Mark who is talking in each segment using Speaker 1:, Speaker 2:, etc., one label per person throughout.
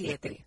Speaker 1: 95.7.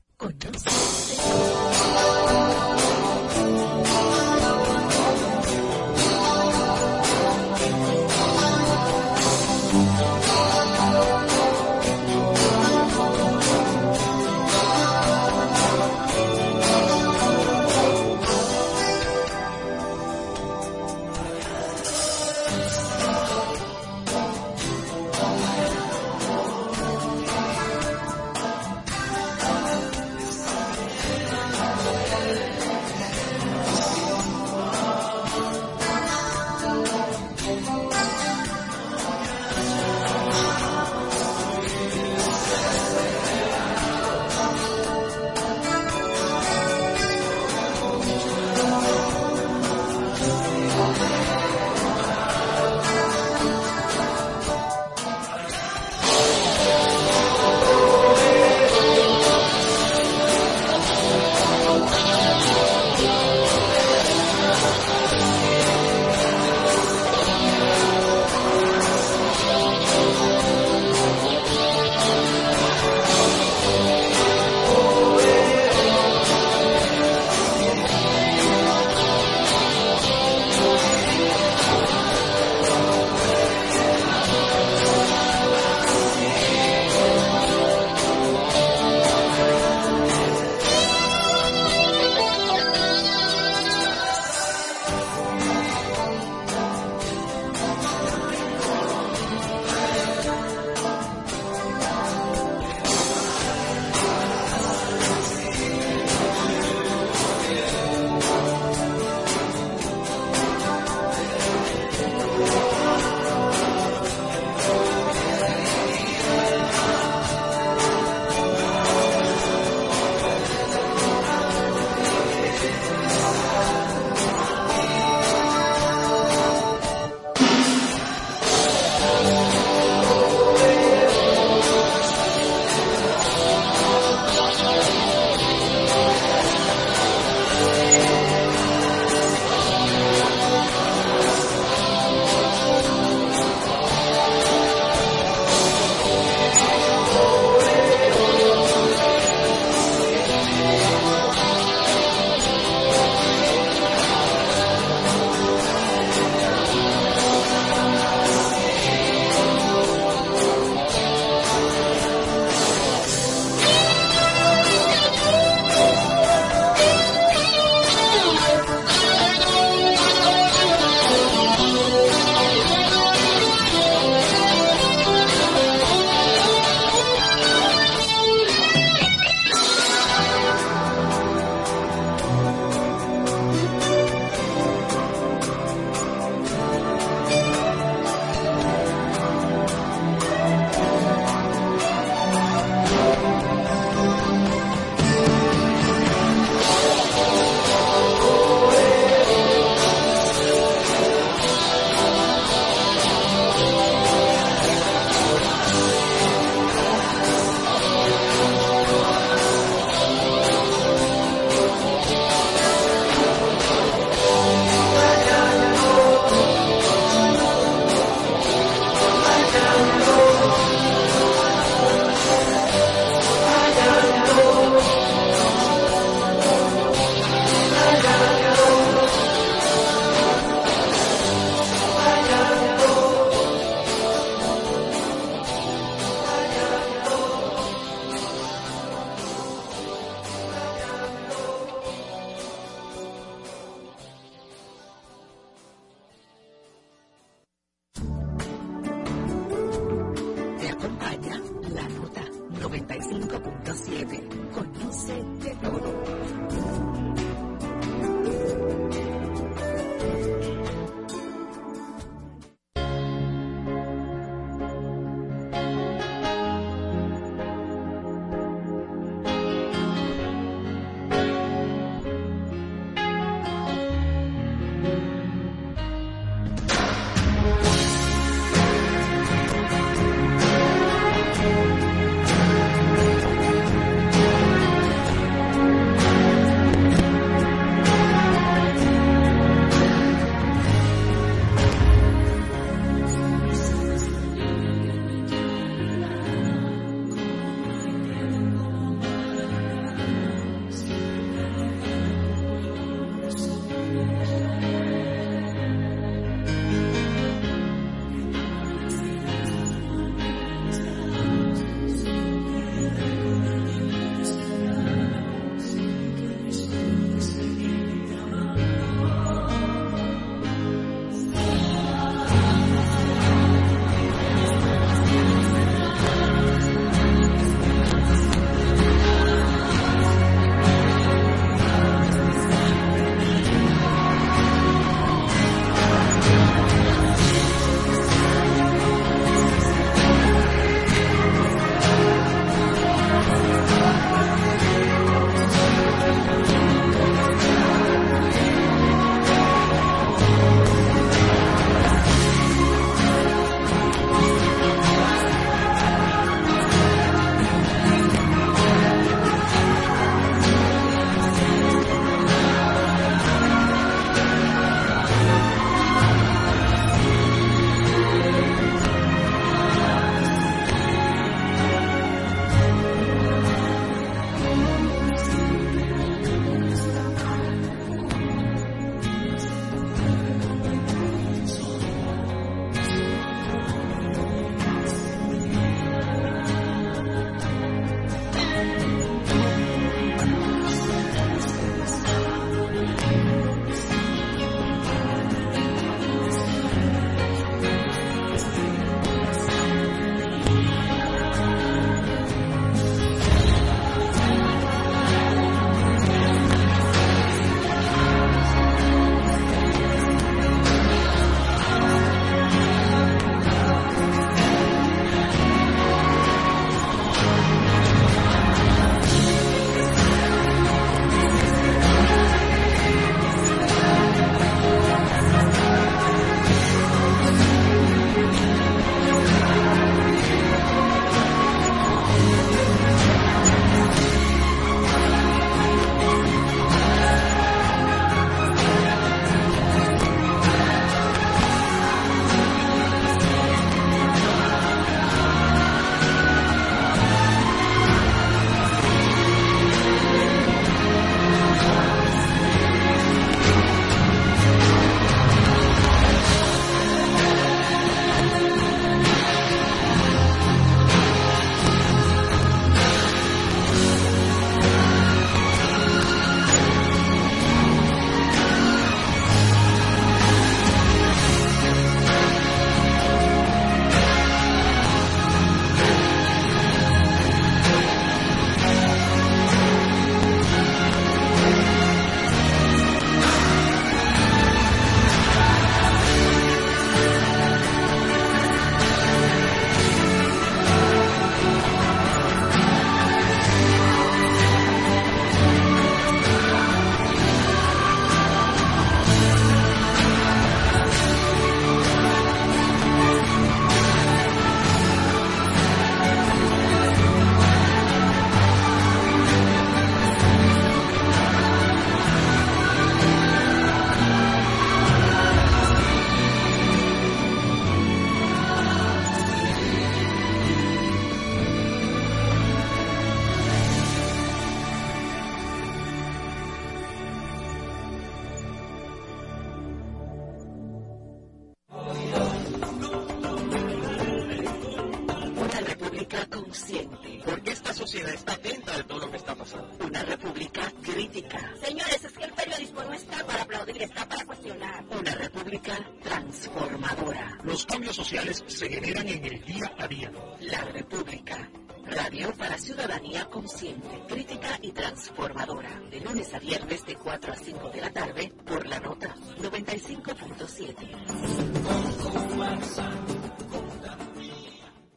Speaker 1: pública
Speaker 2: transformadora. Los cambios sociales se generan en el día a día. La República.
Speaker 1: Radio para ciudadanía consciente, crítica y transformadora. De lunes a viernes de 4 a 5 de la tarde por la nota 95.7.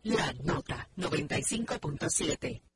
Speaker 1: La nota 95.7.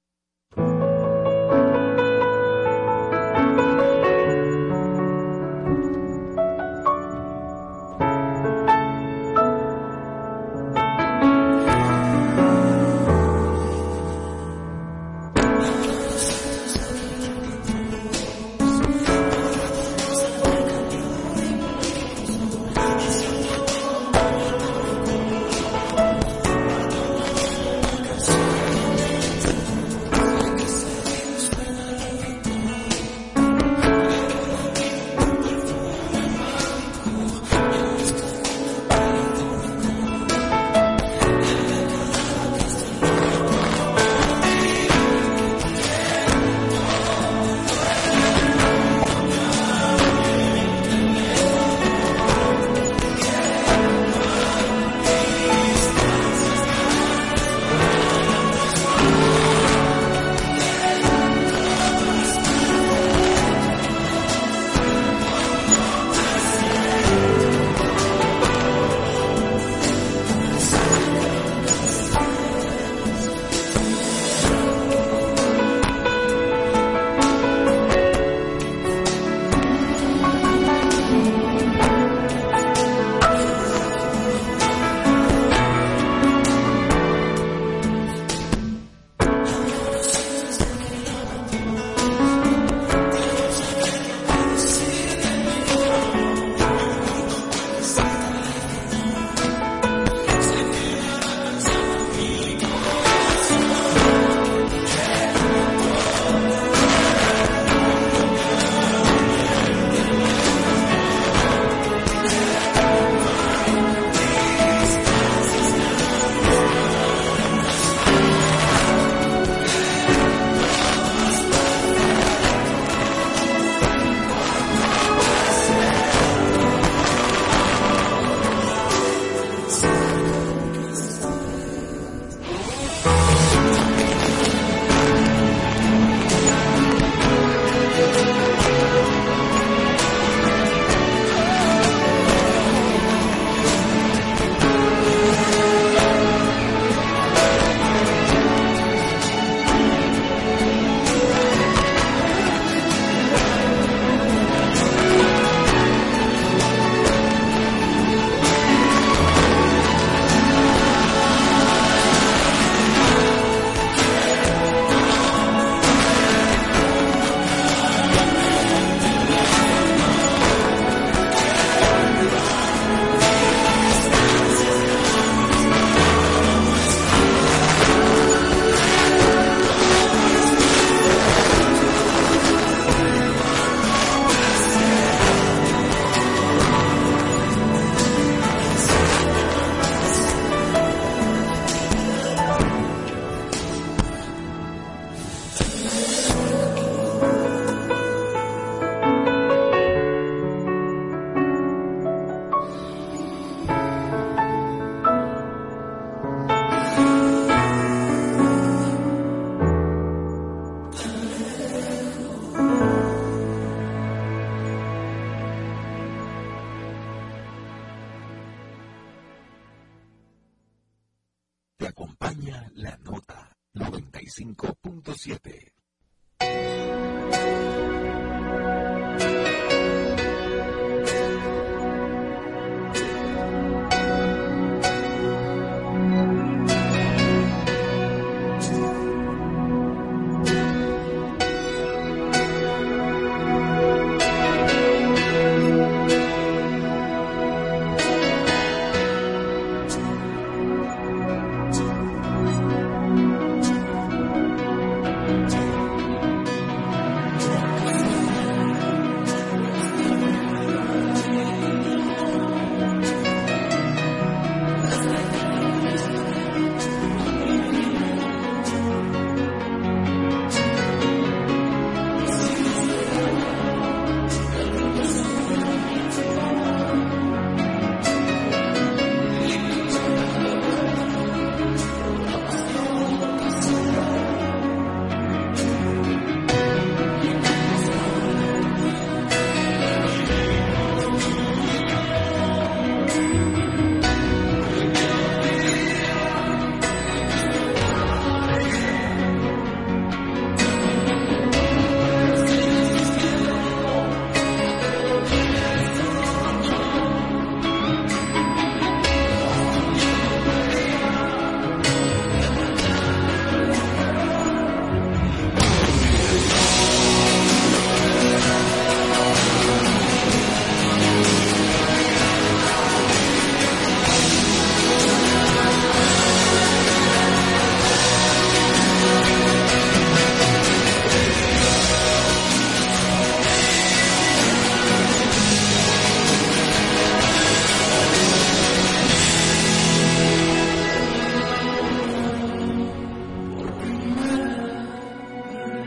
Speaker 3: 105.7.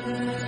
Speaker 3: Amen.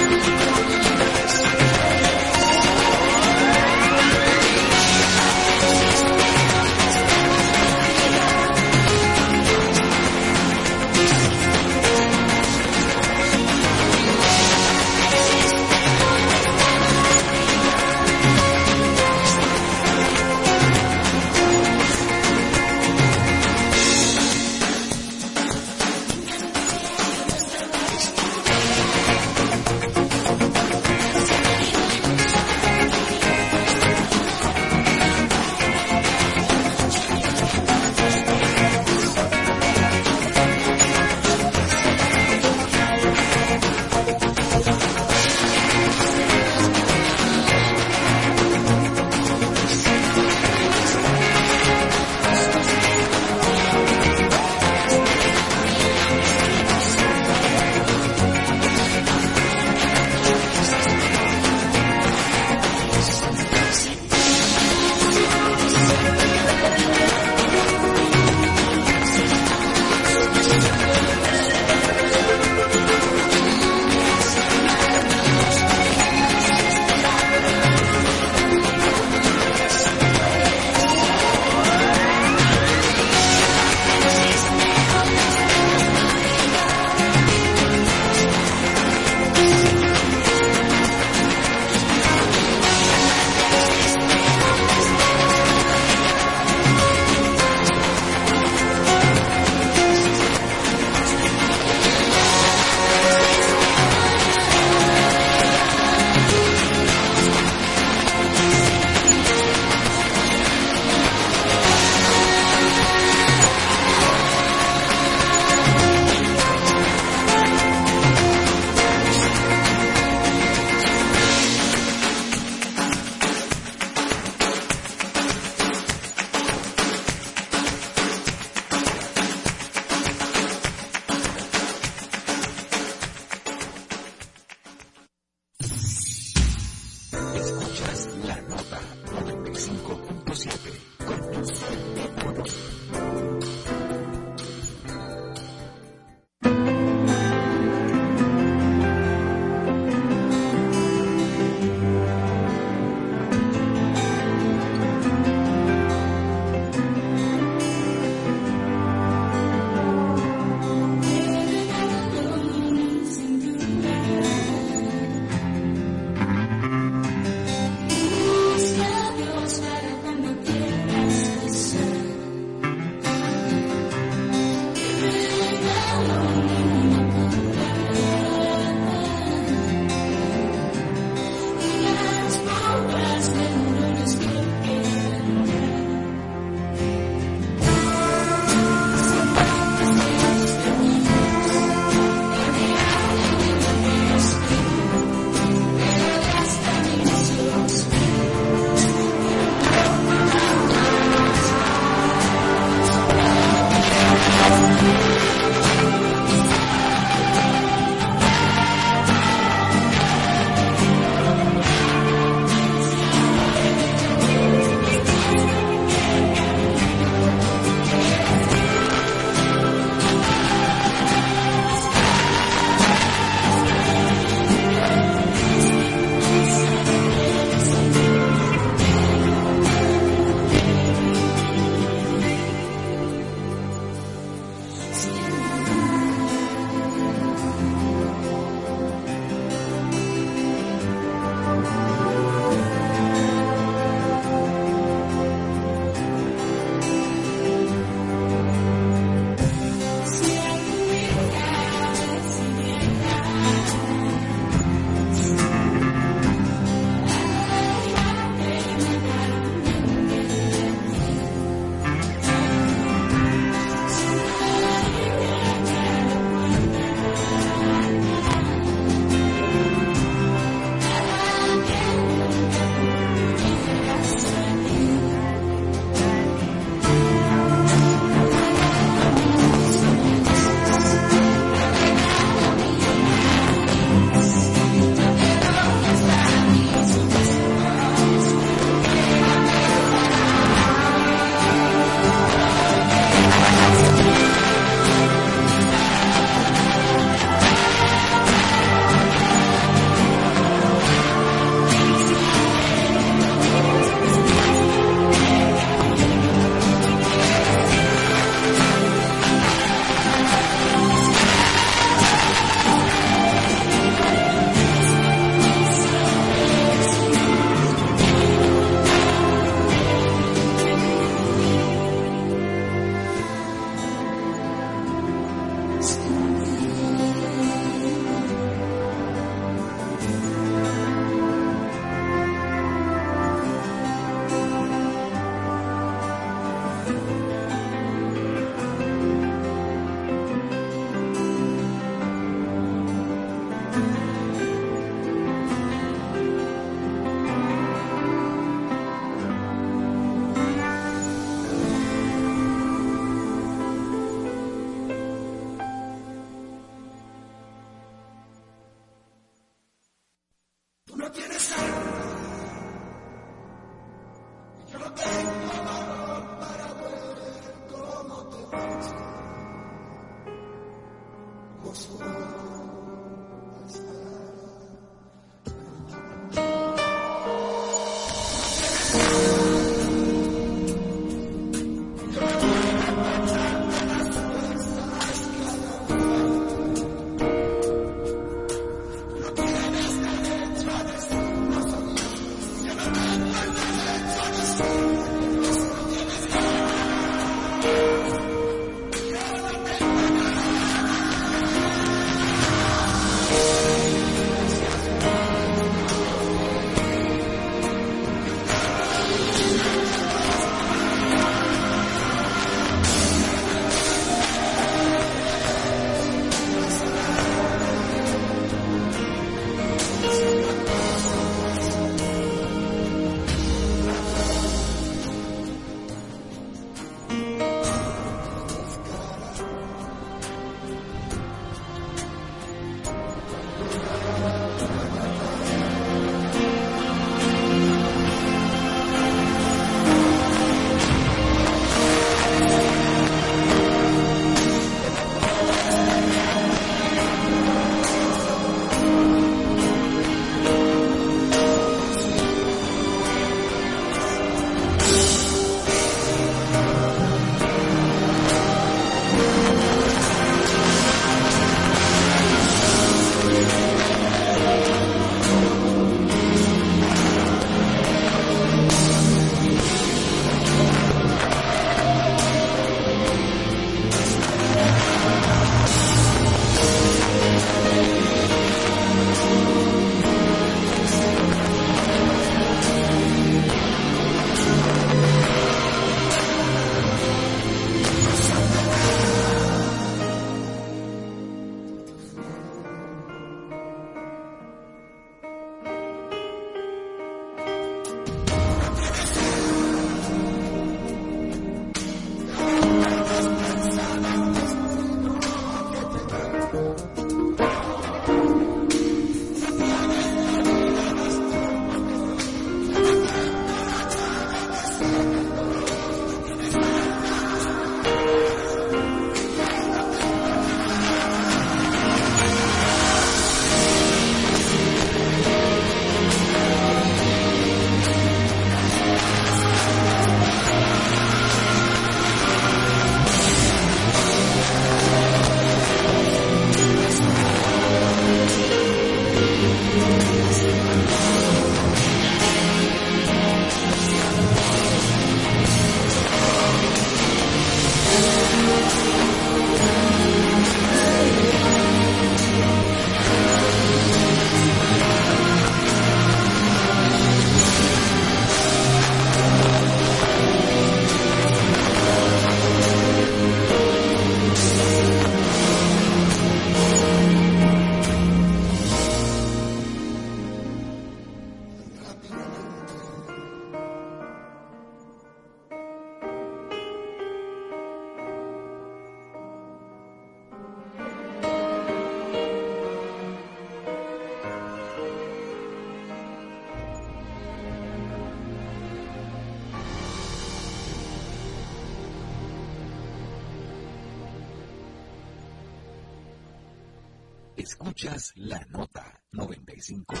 Speaker 1: La nota 95.7.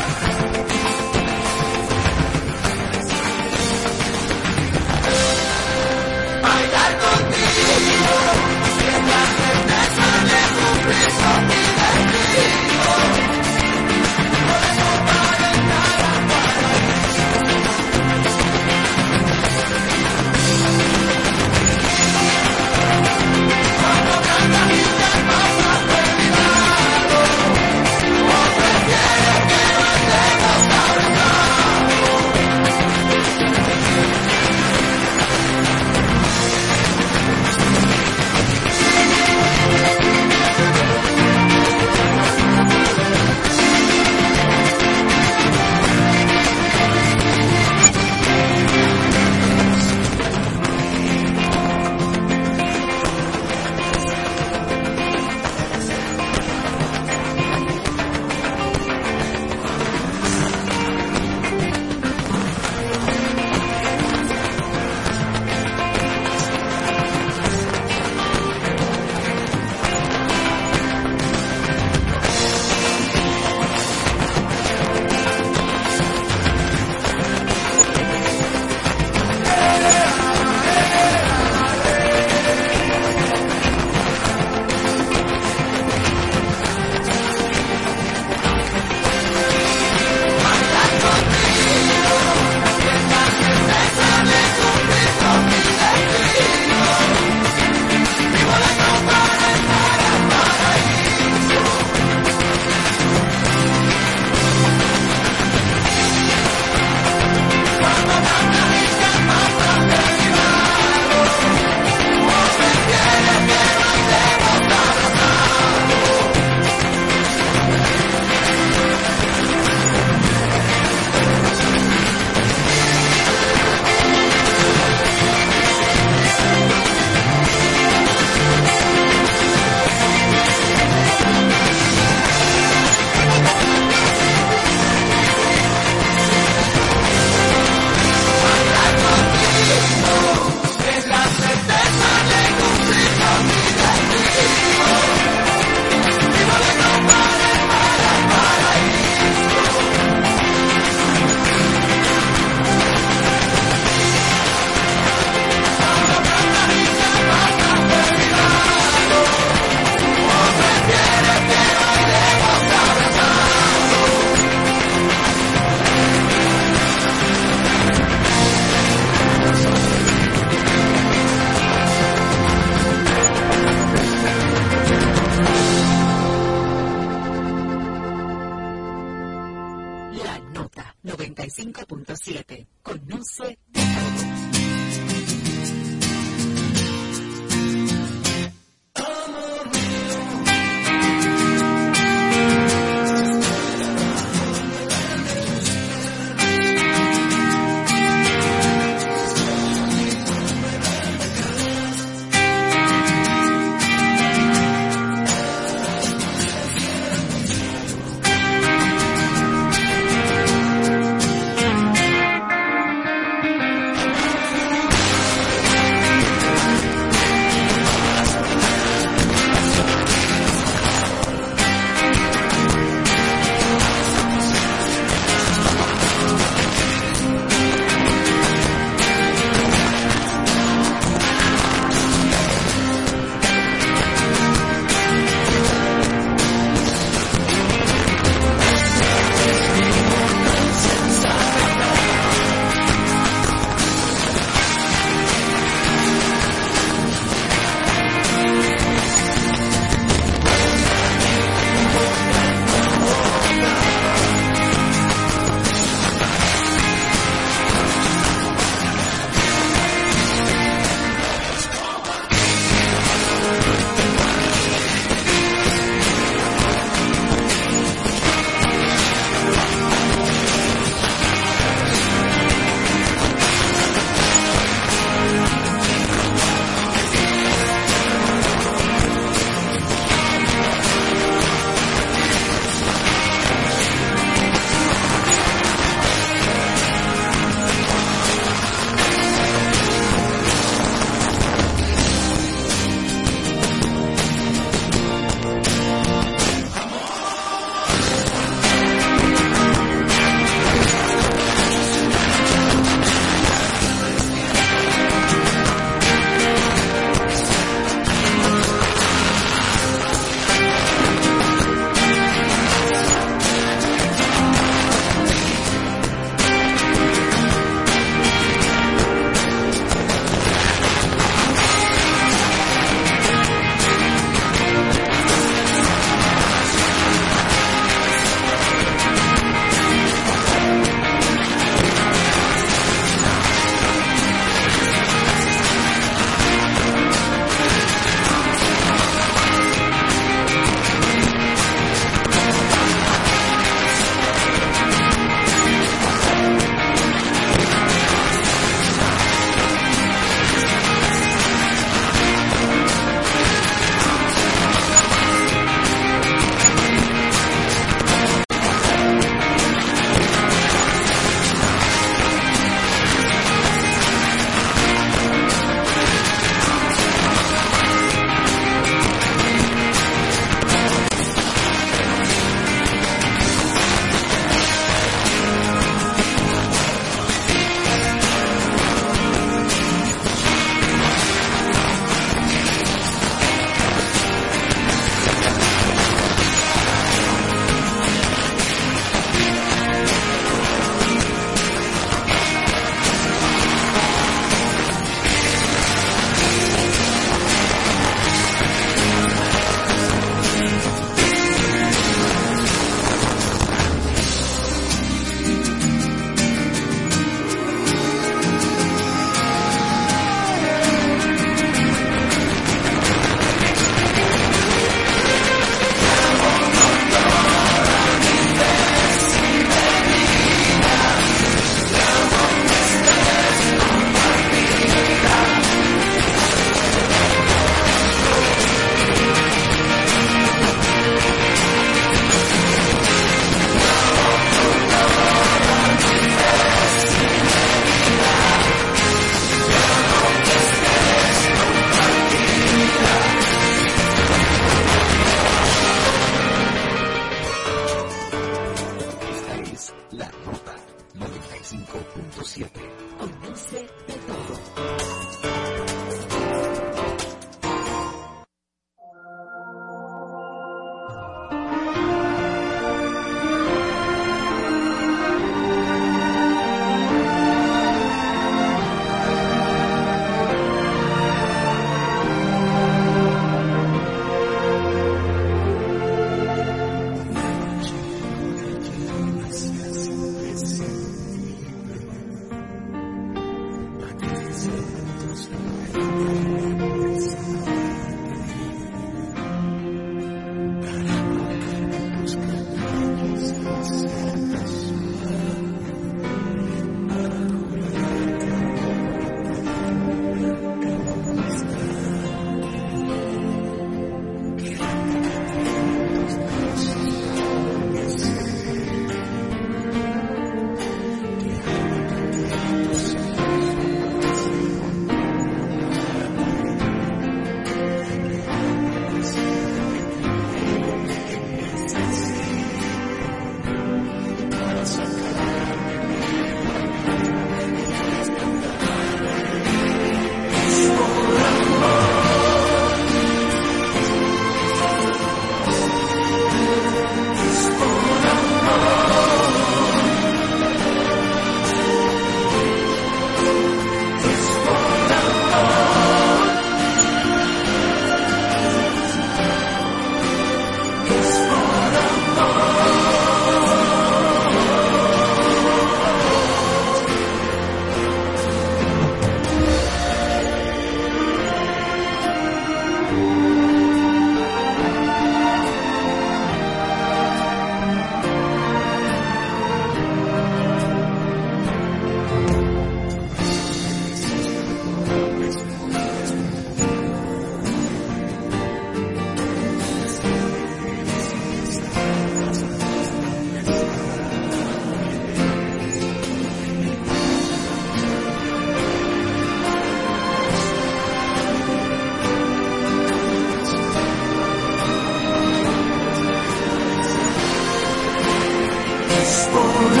Speaker 4: si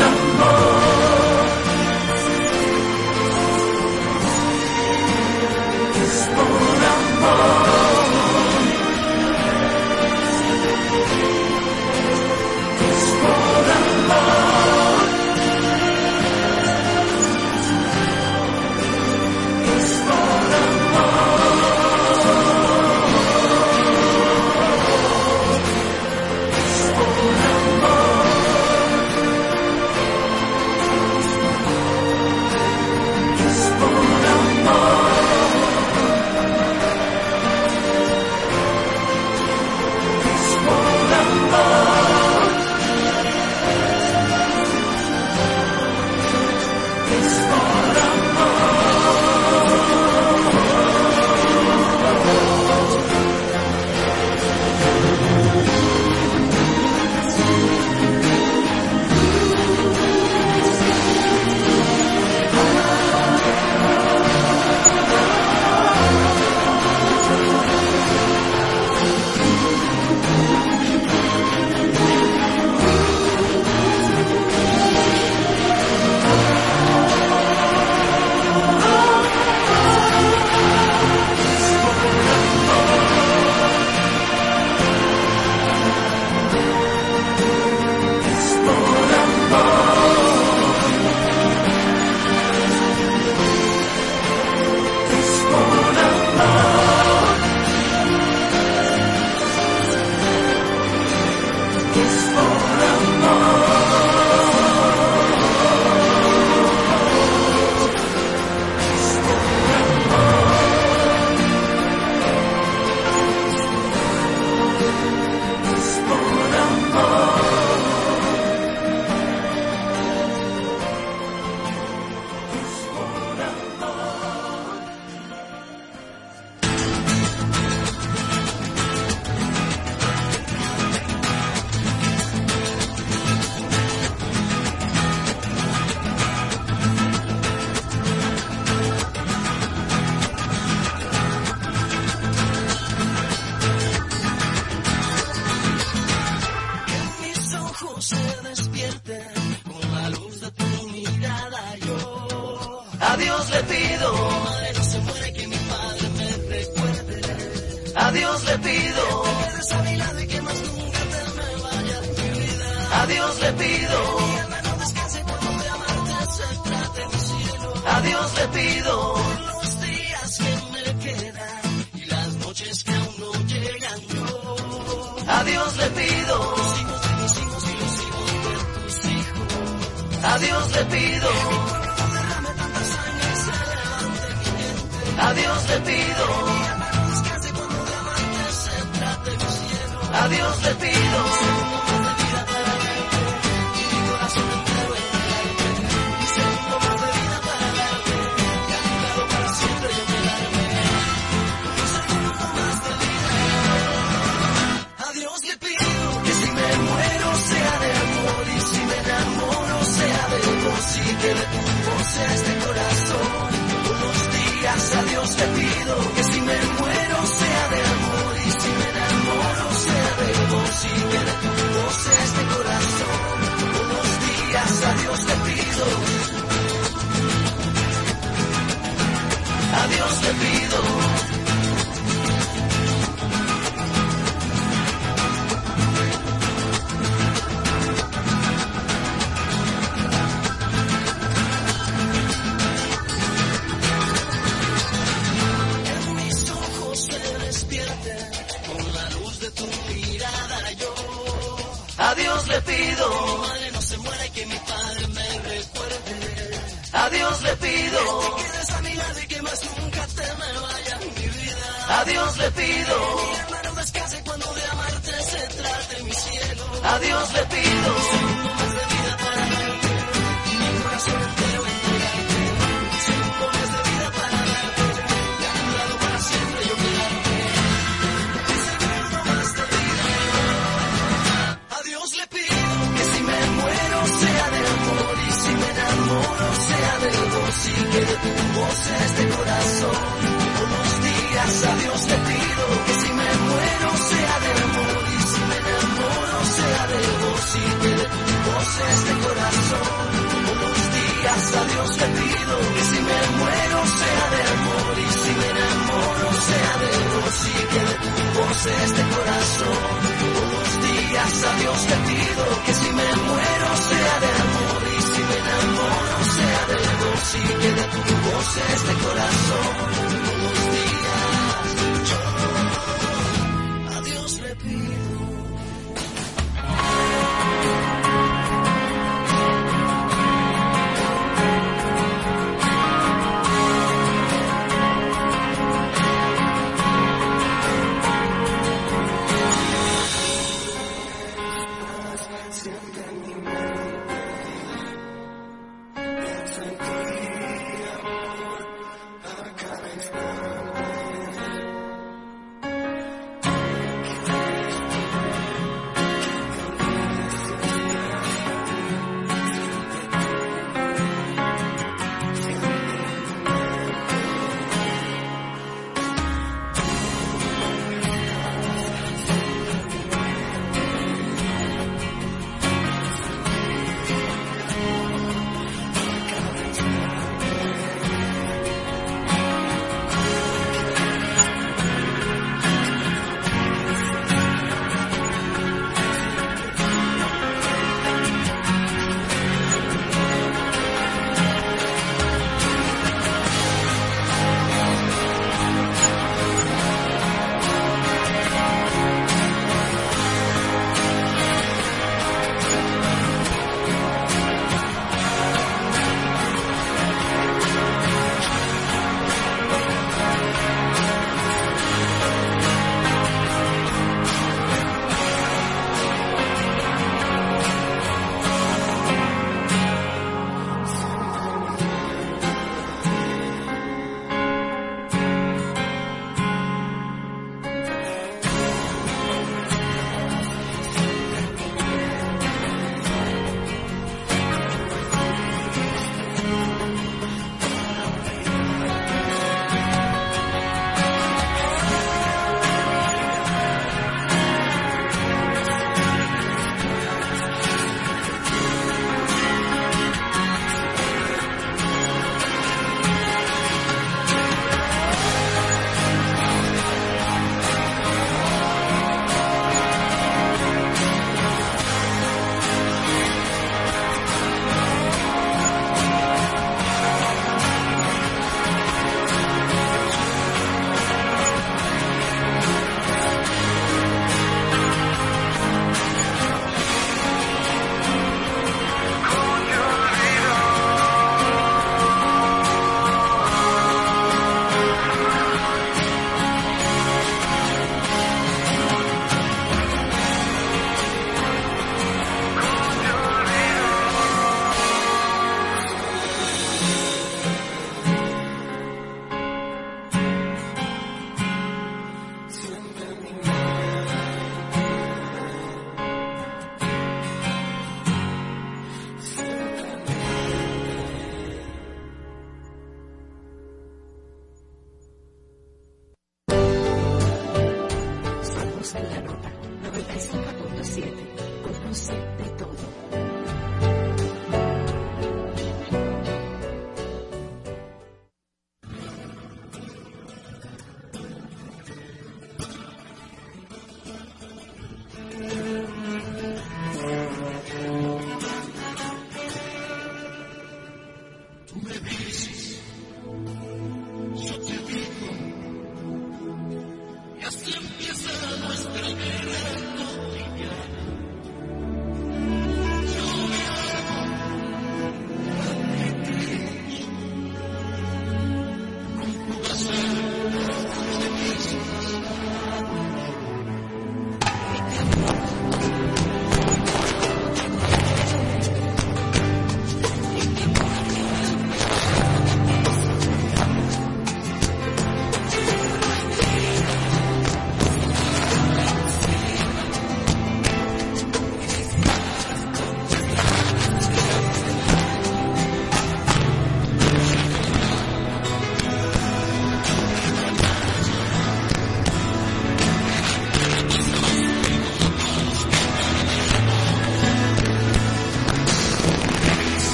Speaker 4: este corazón. Los días a Dios le pido que si me muero sea de amor y si me enamoro sea de vos y que de tu voz este corazón.